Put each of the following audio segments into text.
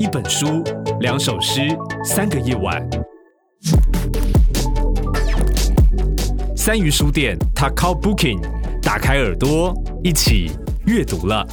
一本书，两首诗，三个夜晚。三鱼书店，Takao Booking，打开耳朵，一起阅读了。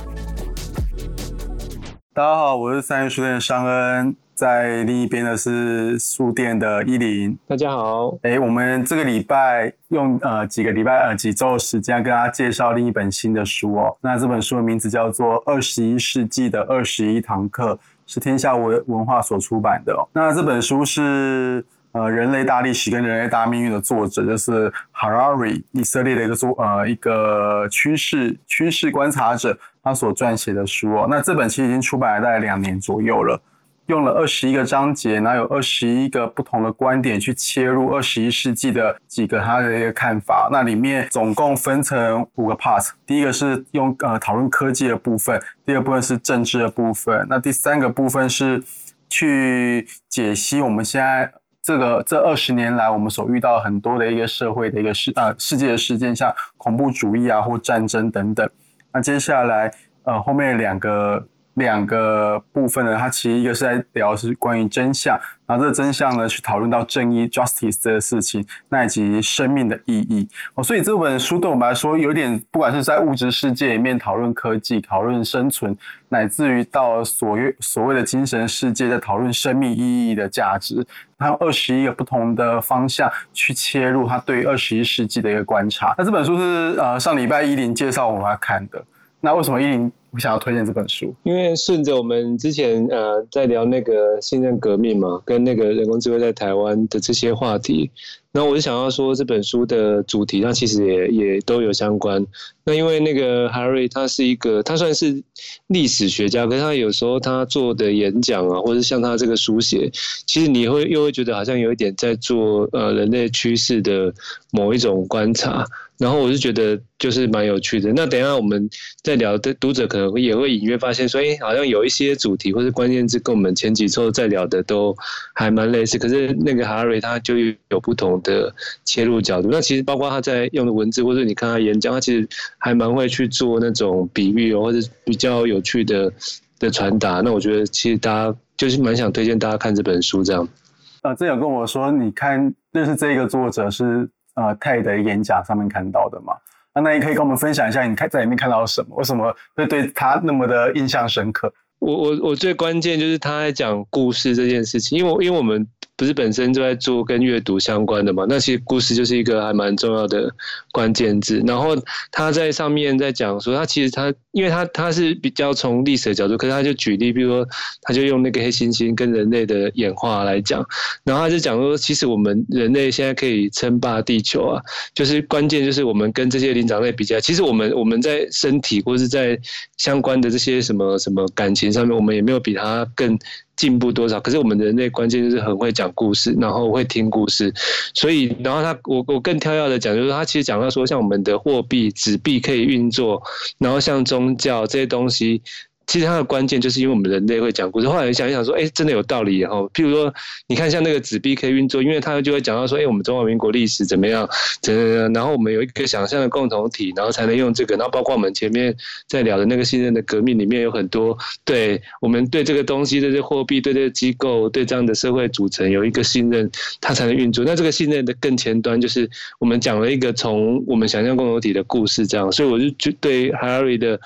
大家好，我是三鱼书店的尚恩。在另一边的是书店的依林，大家好。哎，我们这个礼拜用呃几个礼拜呃几周的时间跟大家介绍另一本新的书哦。那这本书的名字叫做《二十一世纪的二十一堂课》，是天下文文化所出版的哦。那这本书是呃人类大历史跟人类大命运的作者，就是 Harari 以色列的一个作呃一个趋势趋势观察者，他所撰写的书哦。那这本其实已经出版了大概两年左右了。用了二十一个章节，然后有二十一个不同的观点去切入二十一世纪的几个他的一个看法。那里面总共分成五个 part，第一个是用呃讨论科技的部分，第二部分是政治的部分，那第三个部分是去解析我们现在这个这二十年来我们所遇到很多的一个社会的一个事呃世界的事件，像恐怖主义啊或战争等等。那接下来呃后面两个。两个部分呢，它其实一个是在聊是关于真相，然后这个真相呢去讨论到正义 （justice） 这个事情，那以及生命的意义哦。所以这本书对我们来说，有点不管是在物质世界里面讨论科技、讨论生存，乃至于到所谓所谓的精神世界，在讨论生命意义的价值，它有二十一个不同的方向去切入，它对于二十一世纪的一个观察。那这本书是呃上礼拜依林介绍我们来看的，那为什么依林？我想要推荐这本书，因为顺着我们之前呃在聊那个信任革命嘛，跟那个人工智慧在台湾的这些话题，那我就想要说这本书的主题，那其实也也都有相关。那因为那个 Harry 他是一个，他算是历史学家，可是他有时候他做的演讲啊，或者像他这个书写，其实你会又会觉得好像有一点在做呃人类趋势的某一种观察。然后我就觉得就是蛮有趣的。那等一下我们在聊的读者可能也会隐约发现说，哎，好像有一些主题或者关键字跟我们前几周在聊的都还蛮类似。可是那个 Harry 他就有不同的切入角度。那其实包括他在用的文字，或者你看他演讲，他其实还蛮会去做那种比喻哦，或者比较有趣的的传达。那我觉得其实大家就是蛮想推荐大家看这本书这样。呃，这有跟我说，你看认识这个作者是。呃，TED 的演讲上面看到的嘛，那那你可以跟我们分享一下，你看在里面看到了什么？为什么会对他那么的印象深刻？我我我最关键就是他在讲故事这件事情，因为因为我们。不是本身就在做跟阅读相关的嘛？那其实故事就是一个还蛮重要的关键字。然后他在上面在讲说，他其实他，因为他他是比较从历史的角度，可是他就举例，比如说他就用那个黑猩猩跟人类的演化来讲，然后他就讲说，其实我们人类现在可以称霸地球啊，就是关键就是我们跟这些灵长类比较，其实我们我们在身体或是在相关的这些什么什么感情上面，我们也没有比他更。进步多少？可是我们人类关键就是很会讲故事，然后会听故事，所以然后他我我更挑要的讲，就是他其实讲到说，像我们的货币纸币可以运作，然后像宗教这些东西。其实它的关键就是因为我们人类会讲故事。后来想一想说，哎，真的有道理。然后，譬如说，你看像那个纸币可以运作，因为它就会讲到说，哎，我们中华民国历史怎么样，怎样，然后我们有一个想象的共同体，然后才能用这个。然后包括我们前面在聊的那个信任的革命里面有很多，对我们对这个东西、对这货币、对这个机构、对这样的社会组成有一个信任，它才能运作。那这个信任的更前端就是我们讲了一个从我们想象共同体的故事，这样。所以我就就对 Harry 的。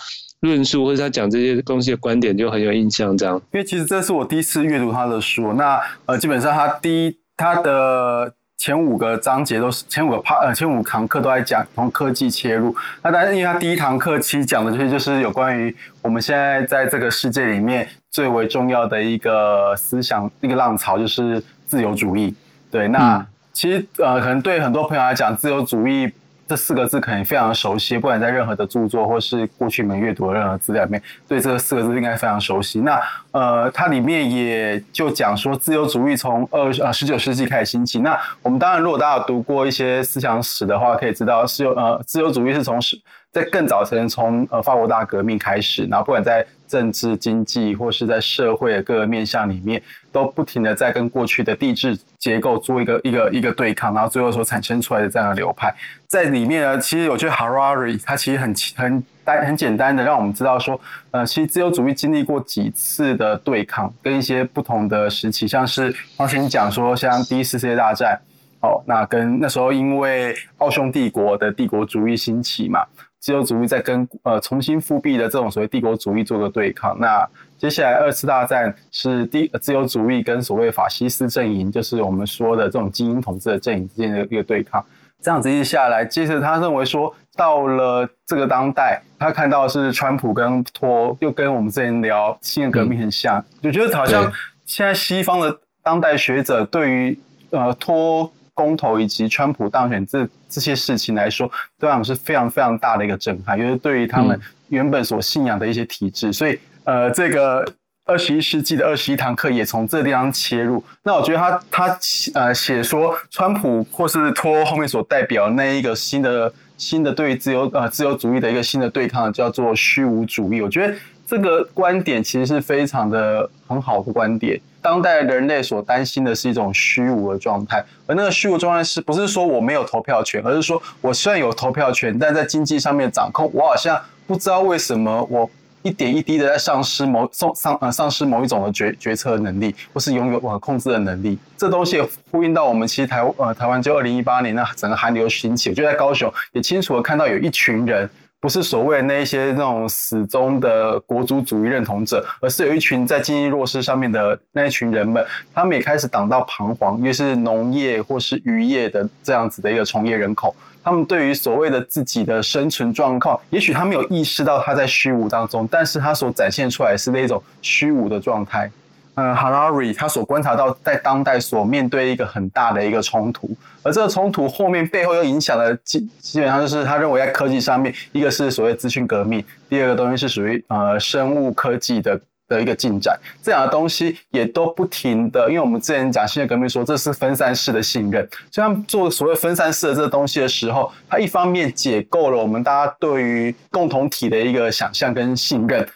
论述或者他讲这些东西的观点就很有印象，这样。因为其实这是我第一次阅读他的书，那呃，基本上他第一他的前五个章节都是前五个 part 呃前五堂课都在讲从科技切入。那但是因为他第一堂课其实讲的就是就是有关于我们现在在这个世界里面最为重要的一个思想一个浪潮就是自由主义。对，那、嗯、其实呃可能对很多朋友来讲，自由主义。这四个字可能非常熟悉，不管在任何的著作或是过去你们阅读的任何资料里面，对这四个字应该非常熟悉。那呃，它里面也就讲说，自由主义从二呃十九世纪开始兴起。那我们当然，如果大家有读过一些思想史的话，可以知道是由呃自由主义是从是在更早前从呃法国大革命开始，然后不管在政治、经济或是在社会的各个面向里面，都不停的在跟过去的地质结构做一个一个一个对抗，然后最后所产生出来的这样的流派，在里面呢，其实我觉得 Harari 他其实很很单很简单的让我们知道说，呃，其实自由主义经历过几次的对抗，跟一些不同的时期，像是刚才你讲说，像第一次世界大战，哦，那跟那时候因为奥匈帝国的帝国主义兴起嘛。自由主义在跟呃重新复辟的这种所谓帝国主义做个对抗。那接下来二次大战是第自由主义跟所谓法西斯阵营，就是我们说的这种精英统治的阵营之间的一个对抗。这样子一下来，接着他认为说，到了这个当代，他看到是川普跟托，又跟我们之前聊新的革命很像，就觉得好像现在西方的当代学者对于呃托。公投以及川普当选这这些事情来说，对他们是非常非常大的一个震撼，因为对于他们原本所信仰的一些体制，所以呃，这个二十一世纪的二十一堂课也从这个地方切入。那我觉得他他呃写说川普或是托后面所代表那一个新的新的对于自由呃自由主义的一个新的对抗，叫做虚无主义。我觉得这个观点其实是非常的很好的观点。当代人类所担心的是一种虚无的状态，而那个虚无状态是不是说我没有投票权，而是说我虽然有投票权，但在经济上面掌控，我好像不知道为什么我一点一滴的在丧失某丧丧呃丧失某一种的决决策能力，或是拥有我控制的能力。这东西呼应到我们其实台呃台湾就二零一八年那整个韩流兴起，就在高雄也清楚的看到有一群人。不是所谓的那些那种死忠的国族主义认同者，而是有一群在经济弱势上面的那一群人们，他们也开始感到彷徨，因为是农业或是渔业的这样子的一个从业人口，他们对于所谓的自己的生存状况，也许他没有意识到他在虚无当中，但是他所展现出来是那种虚无的状态。呃，Harari 他所观察到，在当代所面对一个很大的一个冲突，而这个冲突后面背后又影响了基基本上就是他认为在科技上面，一个是所谓资讯革命，第二个东西是属于呃生物科技的的一个进展，这样的东西也都不停的，因为我们之前讲信任革命说这是分散式的信任，所以他们做所谓分散式的这个东西的时候，它一方面解构了我们大家对于共同体的一个想象跟信任。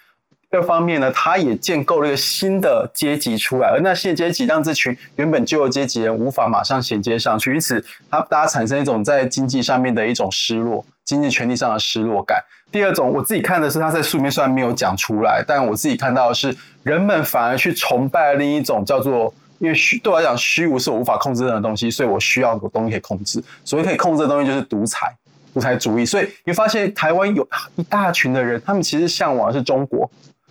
二方面呢，他也建构了一个新的阶级出来，而那新的阶级让这群原本旧的阶级人无法马上衔接上去，因此他大家产生一种在经济上面的一种失落，经济权利上的失落感。第二种，我自己看的是他在书面虽然没有讲出来，但我自己看到的是人们反而去崇拜另一种叫做，因为虚对我来讲虚无是我无法控制的东西，所以我需要有东西可以控制，所谓可以控制的东西就是独裁、独裁主义。所以你发现台湾有一大群的人，他们其实向往的是中国。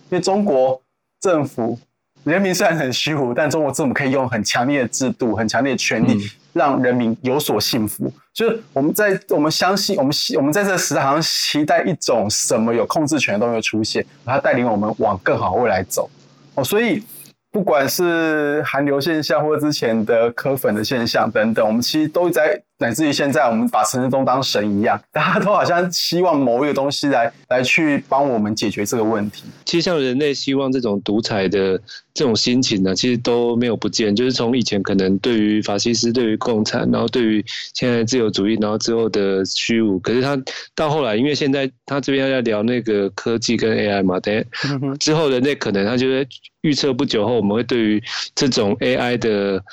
因为中国政府人民虽然很虚无，但中国政府可以用很强烈的制度、很强烈的权力，让人民有所幸福。嗯、就是我们在我们相信，我们我们在这个时代好像期待一种什么有控制权的东西出现，然后带领我们往更好未来走。哦，所以。不管是寒流现象，或者之前的科粉的现象等等，我们其实都在，乃至于现在，我们把陈时中当神一样，大家都好像希望某一个东西来来去帮我们解决这个问题。其实像人类希望这种独裁的这种心情呢，其实都没有不见。就是从以前可能对于法西斯、对于共产，然后对于现在自由主义，然后之后的虚无。可是他到后来，因为现在他这边要聊那个科技跟 AI 嘛，等之后人类可能他就会。预测不久后，我们会对于这种 AI 的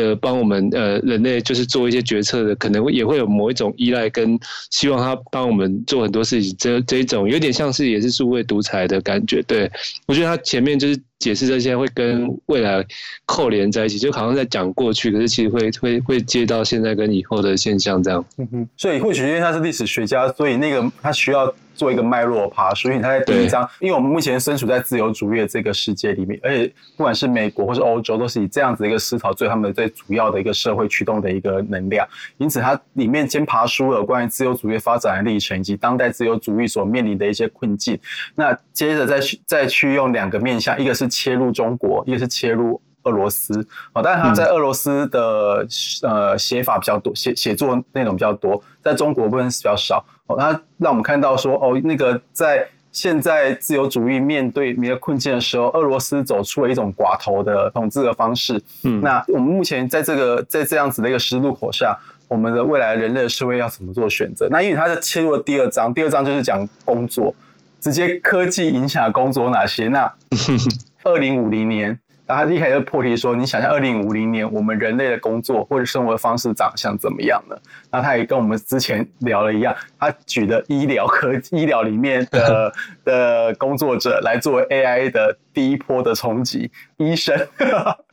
的帮我们呃人类就是做一些决策的，可能也会有某一种依赖，跟希望他帮我们做很多事情。这这一种有点像是也是数位独裁的感觉。对，我觉得他前面就是。解释这些会跟未来扣连在一起，就好像在讲过去，可是其实会会会接到现在跟以后的现象这样。嗯哼，所以或许因为他是历史学家，所以那个他需要做一个脉络爬梳，所以他在第一章，因为我们目前身处在自由主义的这个世界里面，而且不管是美国或是欧洲，都是以这样子一个思潮作为他们最主要的一个社会驱动的一个能量。因此，它里面先爬书了关于自由主义发展的历程，以及当代自由主义所面临的一些困境。那接着再去再去用两个面向，一个是。切入中国，一个是切入俄罗斯，哦，但是他在俄罗斯的呃写法比较多，写写作内容比较多，在中国部分是比较少，哦，他让我们看到说，哦，那个在现在自由主义面对面临困境的时候，俄罗斯走出了一种寡头的统治的方式，嗯，那我们目前在这个在这样子的一个十字路口下，我们的未来人类的社会要怎么做选择？那因为他是切入了第二章，第二章就是讲工作，直接科技影响工作哪些？那 二零五零年，然后他一开始就破题说，你想象二零五零年我们人类的工作或者生活的方式长相怎么样呢？那他也跟我们之前聊了一样，他举的医疗科医疗里面的 的工作者来作为 AI 的第一波的冲击，医生，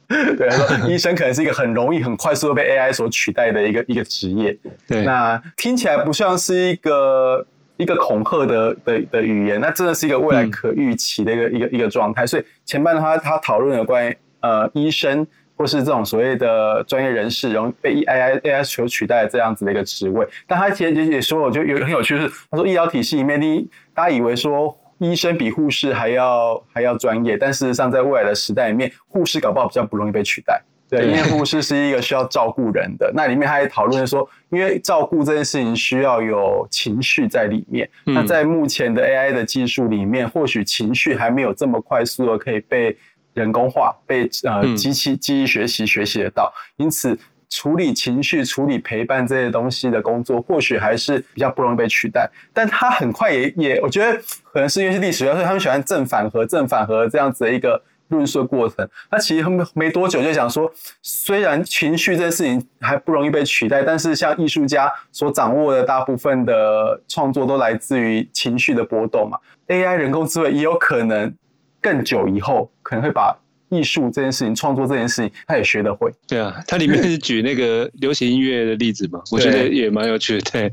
对，说医生可能是一个很容易很快速的被 AI 所取代的一个一个职业。对，那听起来不像是一个。一个恐吓的的的语言，那真的是一个未来可预期的一个、嗯、一个一个状态。所以前半的话，他讨论有关于呃医生或是这种所谓的专业人士容易被 AI AI 所取代的这样子的一个职位。但他其实也说，我觉得有很有趣，是他说医疗体系里面，你大家以为说医生比护士还要还要专业，但事实上在未来的时代里面，护士搞不好比较不容易被取代。对，因为护士是一个需要照顾人的，那里面他也讨论说，因为照顾这件事情需要有情绪在里面。那在目前的 AI 的技术里面，或许情绪还没有这么快速的可以被人工化、被呃机器记忆学习学习得到。因此，处理情绪、处理陪伴这些东西的工作，或许还是比较不容易被取代。但他很快也也，我觉得可能是因为是历史，所以他们喜欢正反合、正反合这样子的一个。论述的过程，他其实没没多久就想说，虽然情绪这件事情还不容易被取代，但是像艺术家所掌握的大部分的创作都来自于情绪的波动嘛。AI 人工智慧也有可能更久以后可能会把艺术这件事情、创作这件事情，他也学得会。对啊，它里面是举那个流行音乐的例子嘛，我觉得也蛮有趣的。对。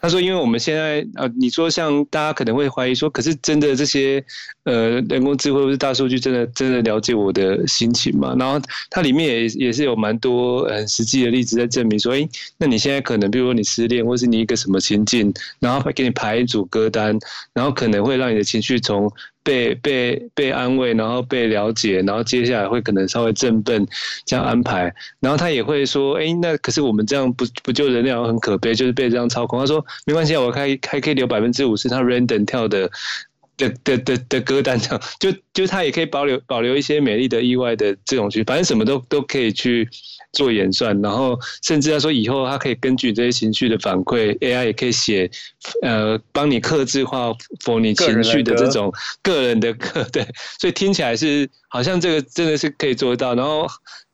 他说：“因为我们现在啊，你说像大家可能会怀疑说，可是真的这些呃人工智慧或是大数据，真的真的了解我的心情嘛？然后它里面也也是有蛮多很实际的例子在证明说，诶，那你现在可能比如说你失恋，或是你一个什么情境，然后给你排一组歌单，然后可能会让你的情绪从。”被被被安慰，然后被了解，然后接下来会可能稍微振奋这样安排，然后他也会说，哎，那可是我们这样不不就人类很可悲，就是被这样操控。他说没关系，我开还可以留百分之五十他 random 跳的。的的的的歌单上，就就他也可以保留保留一些美丽的意外的这种去，反正什么都都可以去做演算，然后甚至他说以后他可以根据这些情绪的反馈，AI 也可以写呃帮你克制化 for 你情绪的这种个人的歌，对，所以听起来是好像这个真的是可以做得到，然后。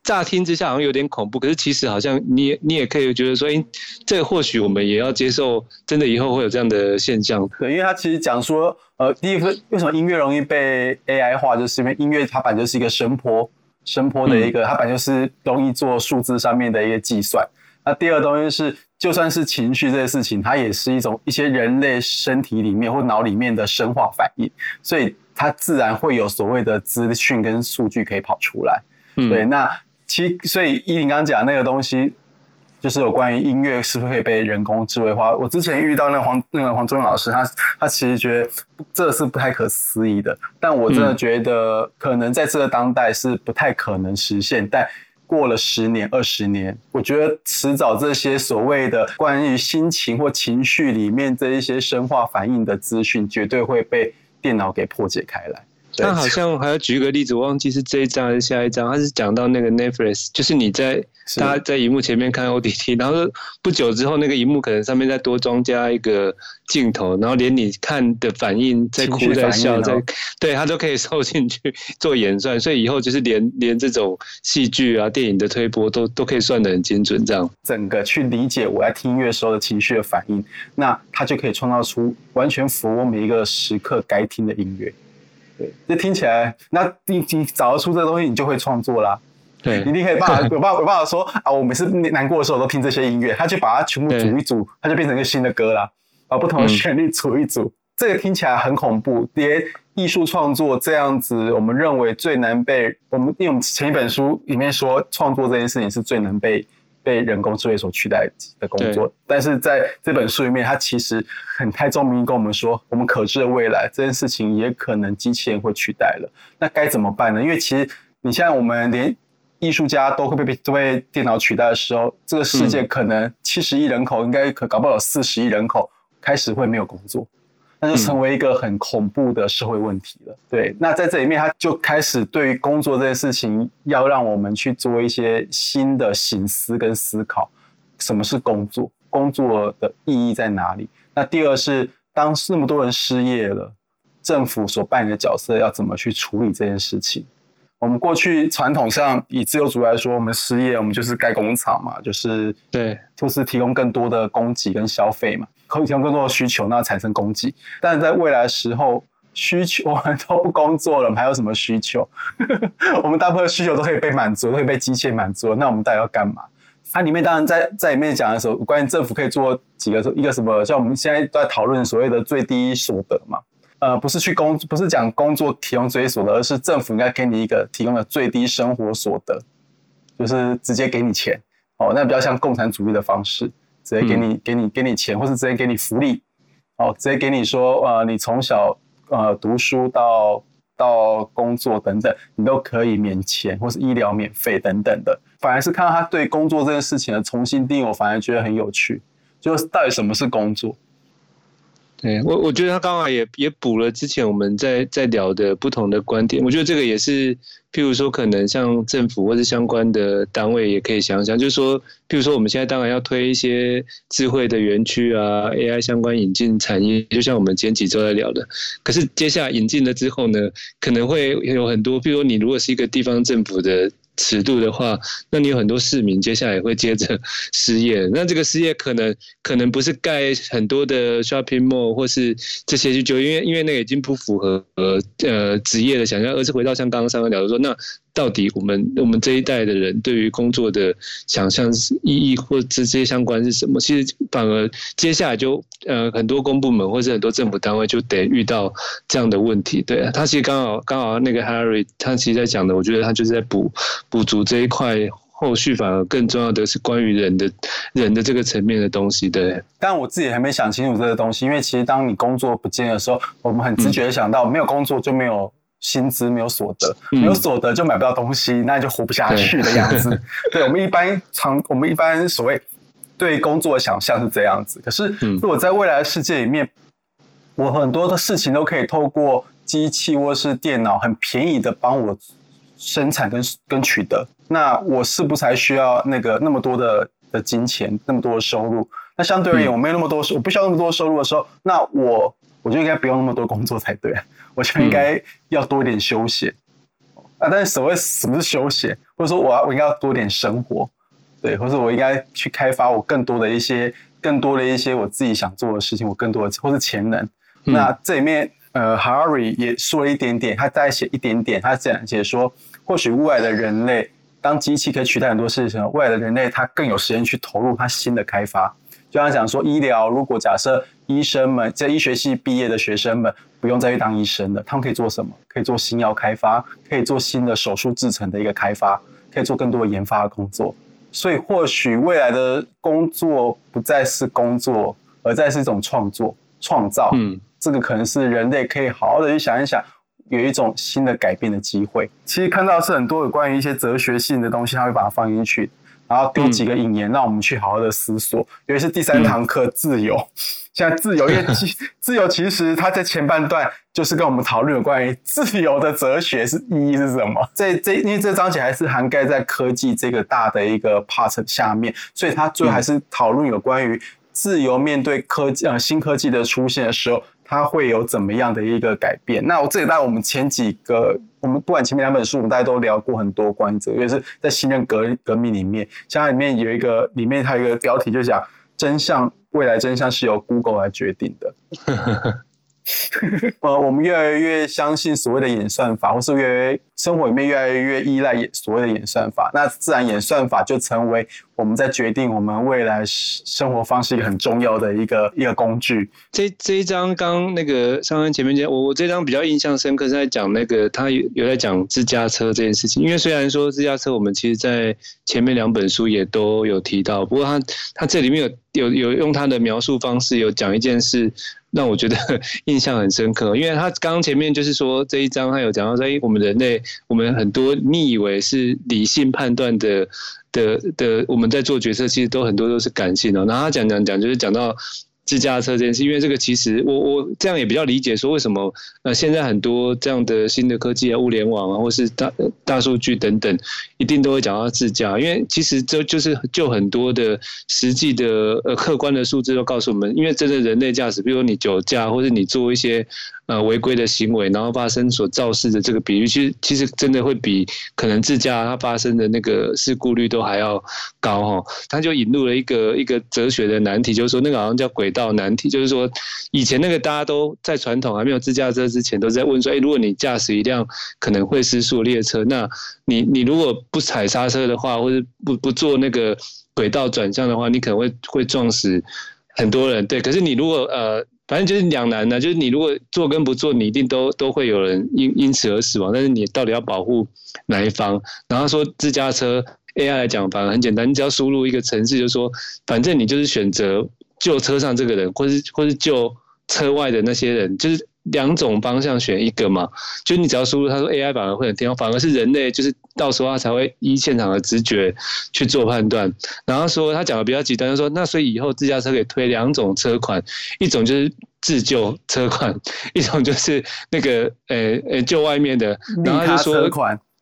乍听之下好像有点恐怖，可是其实好像你也你也可以觉得说，哎，这个或许我们也要接受，真的以后会有这样的现象。对，因为他其实讲说，呃，第一个为什么音乐容易被 AI 化，就是因为音乐它本来就是一个声波，声波的一个，它本来就是容易做数字上面的一个计算。那第二个东西是，就算是情绪这些事情，它也是一种一些人类身体里面或脑里面的生化反应，所以它自然会有所谓的资讯跟数据可以跑出来。嗯，对，那。其所以依林刚刚讲那个东西，就是有关于音乐是不是可以被人工智慧化。我之前遇到那个黄那个黄忠老师，他他其实觉得这是不太可思议的。但我真的觉得，可能在这个当代是不太可能实现。但过了十年、二十年，我觉得迟早这些所谓的关于心情或情绪里面这一些生化反应的资讯，绝对会被电脑给破解开来。他好像还要举一个例子，我忘记是这一章还是下一章。他是讲到那个 Netflix，就是你在大家在荧幕前面看 OTT，然后不久之后那个荧幕可能上面再多装加一个镜头，然后连你看的反应在哭在笑在，对他都可以收进去做演算，所以以后就是连连这种戏剧啊、电影的推播都都可以算得很精准，这样整个去理解我在听音乐时候的情绪的反应，那他就可以创造出完全符合每一个时刻该听的音乐。对，这听起来，那你你找得出这个东西，你就会创作啦。对，你一定可以办法有办法有办法说啊，我每次难过的时候都听这些音乐，他就把它全部组一组，它就变成一个新的歌啦，把不同的旋律组一组，嗯。这个听起来很恐怖，连艺术创作这样子，我们认为最难被我们，因为我们前一本书里面说，创作这件事情是最难被。被人工智慧所取代的工作，但是在这本书里面，它其实很开宗明义跟我们说，我们可知的未来这件事情也可能机器人会取代了。那该怎么办呢？因为其实你现在我们连艺术家都会被都被电脑取代的时候，这个世界可能七十亿人口应该可搞不好有四十亿人口开始会没有工作。那就成为一个很恐怖的社会问题了。嗯。对，那在这里面，他就开始对于工作这件事情，要让我们去做一些新的醒思跟思考。什么是工作？工作的意义在哪里？那第二是，当那么多人失业了，政府所扮演的角色要怎么去处理这件事情？我们过去传统上以自由主义来说，我们失业，我们就是盖工厂嘛，就是对，就是提供更多的供给跟消费嘛，提供更多的需求，那产生供给。但是在未来的时候，需求我们都不工作了，我们还有什么需求？我们大部分需求都可以被满足，都可以被机械满足。那我们到底要干嘛？它、里面当然在在里面讲的时候，关于政府可以做几个一个什么，像我们现在都在讨论所谓的最低所得嘛。呃，不是去工，不是讲工作提供最低所得，而是政府应该给你一个提供的最低生活所得，就是直接给你钱哦，那比较像共产主义的方式，直接给你、嗯、给你给你钱，或是直接给你福利，哦，直接给你说，呃，你从小呃读书到到工作等等，你都可以免钱，或是医疗免费等等的。反而是看到他对工作这件事情的重新定义，我反而觉得很有趣，就是到底什么是工作？对我，我觉得他刚好也也补了之前我们在在聊的不同的观点。我觉得这个也是，譬如说，可能像政府或者相关的单位也可以想想，就是说，譬如说，我们现在当然要推一些智慧的园区啊，AI 相关引进产业，就像我们前几周在聊的。可是接下来引进了之后呢，可能会有很多，譬如说，你如果是一个地方政府的。尺度的话，那你有很多市民接下来会接着失业，那这个失业可能可能不是盖很多的 shopping mall 或是这些就因为因为那个已经不符合呃职业的想象，而是回到像刚刚三个聊的说那。到底我们我们这一代的人对于工作的想象意义或直接相关是什么？其实反而接下来就呃很多公部门或者很多政府单位就得遇到这样的问题。对，他其实刚好刚好那个 Harry 他其实在讲的，我觉得他就是在补补足这一块，后续反而更重要的是关于人的人的这个层面的东西。对，但我自己还没想清楚这个东西，因为其实当你工作不见的时候，我们很直觉的想到没有工作就没有。薪资没有所得，没有所得就买不到东西，嗯、那就活不下去的样子。对，对我们一般常，我们一般所谓对工作的想象是这样子。可是，如果在未来的世界里面，我很多的事情都可以透过机器或是电脑很便宜的帮我生产跟跟取得，那我是不是还需要那个那么多的的金钱，那么多的收入？那相对而言，我没有那么多收，我不需要那么多收入的时候，那我。我就应该不用那么多工作才对，我就应该要多一点休闲、嗯、啊！但是所谓什么是休闲，或者说我要我应该要多点生活，对，或者我应该去开发我更多的一些、更多的一些我自己想做的事情，我更多的或是潜能。嗯、那这里面，呃，Harari 也说了一点点，他再写一点点，他讲解说，或许未来的人类，当机器可以取代很多事情，未来的人类他更有时间去投入他新的开发。就像讲说医疗，如果假设医生们在医学系毕业的学生们不用再去当医生了，他们可以做什么？可以做新药开发，可以做新的手术制成的一个开发，可以做更多的研发的工作。所以或许未来的工作不再是工作，而再是一种创作、创造。嗯，这个可能是人类可以好好的去想一想，有一种新的改变的机会。其实看到是很多有关于一些哲学性的东西，他会把它放进去。然后丢几个引言，让我们去好好的思索。尤其是第三堂课，自由。现在自由，因为 自由其实它在前半段就是跟我们讨论有关于自由的哲学是意义是什么。这这因为这章节还是涵盖在科技这个大的一个 part 下面，所以它最后还是讨论有关于自由面对科技呃新科技的出现的时候。它会有怎么样的一个改变？那我这里在我们前几个，我们不管前面两本书，我们大家都聊过很多关于哲学，是在信任革革命里面，像它里面有一个，里面它有一个标题就讲真相，未来真相是由 Google 来决定的。呃，我们越来越相信所谓的演算法，或是越来越生活里面越来越依赖演所谓的演算法，那自然演算法就成为我们在决定我们未来生活方式一个很重要的一个 一个工具。这这一章刚那个上恩前面讲，我我这张比较印象深刻是在讲那个他有有在讲自驾车这件事情，因为虽然说自驾车我们其实在前面两本书也都有提到，不过他他这里面有有有用他的描述方式有讲一件事。让我觉得 印象很深刻，因为他刚刚前面就是说这一章他有讲到说，哎，我们人类，我们很多你以为是理性判断的的的，我们在做决策，其实都很多都是感性的。然后他讲讲讲，就是讲到。自驾车这件事，因为这个其实我我这样也比较理解，说为什么呃现在很多这样的新的科技啊、物联网啊，或是大大数据等等，一定都会讲到自驾，因为其实这就是就很多的实际的呃客观的数字都告诉我们，因为真的人类驾驶，比如说你酒驾，或者你做一些呃违规的行为，然后发生所肇事的这个比率，其实其实真的会比可能自驾它发生的那个事故率都还要高哈。他就引入了一个一个哲学的难题，就是说那个好像叫轨道难题，就是说以前那个大家都在传统还没有自驾车之前都在问说，哎，如果你驾驶一辆可能会失速列车，那你你如果不踩刹车的话，或者不不做那个轨道转向的话，你可能会会撞死很多人。对，可是你如果呃，反正就是两难呢，就是你如果做跟不做，你一定都都会有人因因此而死亡。但是你到底要保护哪一方？然后说自家车 AI 来讲，反而很简单，你只要输入一个城市，就是说反正你就是选择救车上这个人，或是或是救车外的那些人，就是。两种方向选一个嘛，就你只要输入，他说 AI 反而会很听话，反而是人类，就是到时候他才会依现场的直觉去做判断。然后说他讲的比较极端，他说那所以以后自驾车可以推两种车款，一种就是自救车款，一种就是那个呃呃救外面的，然后他就说。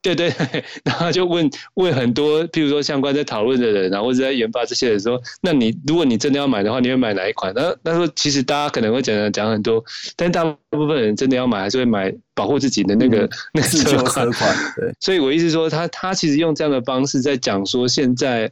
对对对，然后就问问很多，譬如说相关在讨论的人，然后或者在研发这些人说，那你如果你真的要买的话，你会买哪一款？那那说其实大家可能会讲讲很多，但大部分人真的要买，还是会买保护自己的那个、嗯、那个车款。车款对，所以我意思说，他他其实用这样的方式在讲说现在。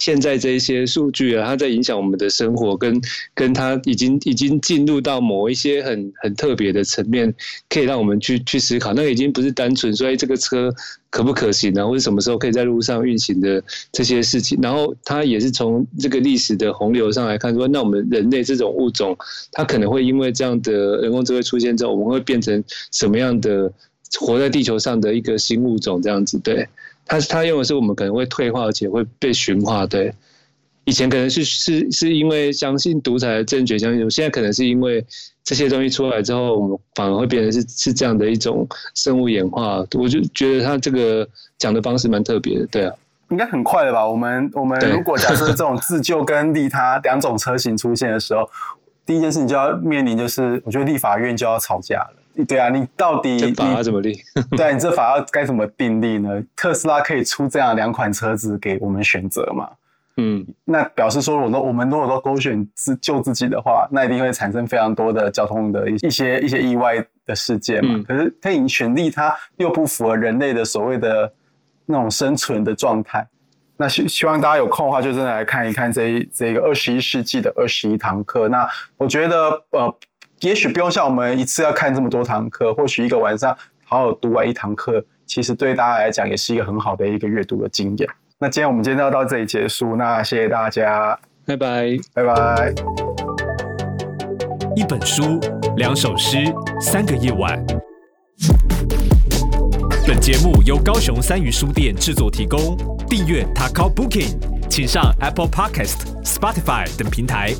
现在这一些数据啊，它在影响我们的生活，跟跟它已经已经进入到某一些很很特别的层面，可以让我们去去思考。那个已经不是单纯说，哎，这个车可不可行啊，或者什么时候可以在路上运行的这些事情。然后它也是从这个历史的洪流上来看，说那我们人类这种物种，它可能会因为这样的人工智慧出现之后，我们会变成什么样的活在地球上的一个新物种这样子，对。他他用的是我们可能会退化，而且会被驯化。对，以前可能是是是因为相信独裁的正确，相信现在可能是因为这些东西出来之后，我们反而会变成是是这样的一种生物演化。我就觉得他这个讲的方式蛮特别的。对啊，应该很快的吧？我们我们如果假设这种自救跟利他两种车型出现的时候，第一件事情就要面临就是，我觉得立法院就要吵架了。对啊，你到底这法要怎么立？对，你这法要该怎么定立呢？特斯拉可以出这样两款车子给我们选择嘛？嗯，那表示说，我都我们如果都勾选自救自己的话，那一定会产生非常多的交通的一一些一些意外的事件嘛。嗯、可是他已经选利他又不符合人类的所谓的那种生存的状态。那希希望大家有空的话，就真的来看一看这一这个二十一世纪的二十一堂课。那我觉得呃。也许不用像我们一次要看这么多堂课，或许一个晚上好好读完一堂课，其实对大家来讲也是一个很好的一个阅读的经验。那今天我们今天要到这里结束，那谢谢大家，拜拜，拜拜。一本书，两首诗，三个夜晚。本节目由高雄三余书店制作提供，订阅 Takao Booking，请上 Apple Podcast、Spotify 等平台。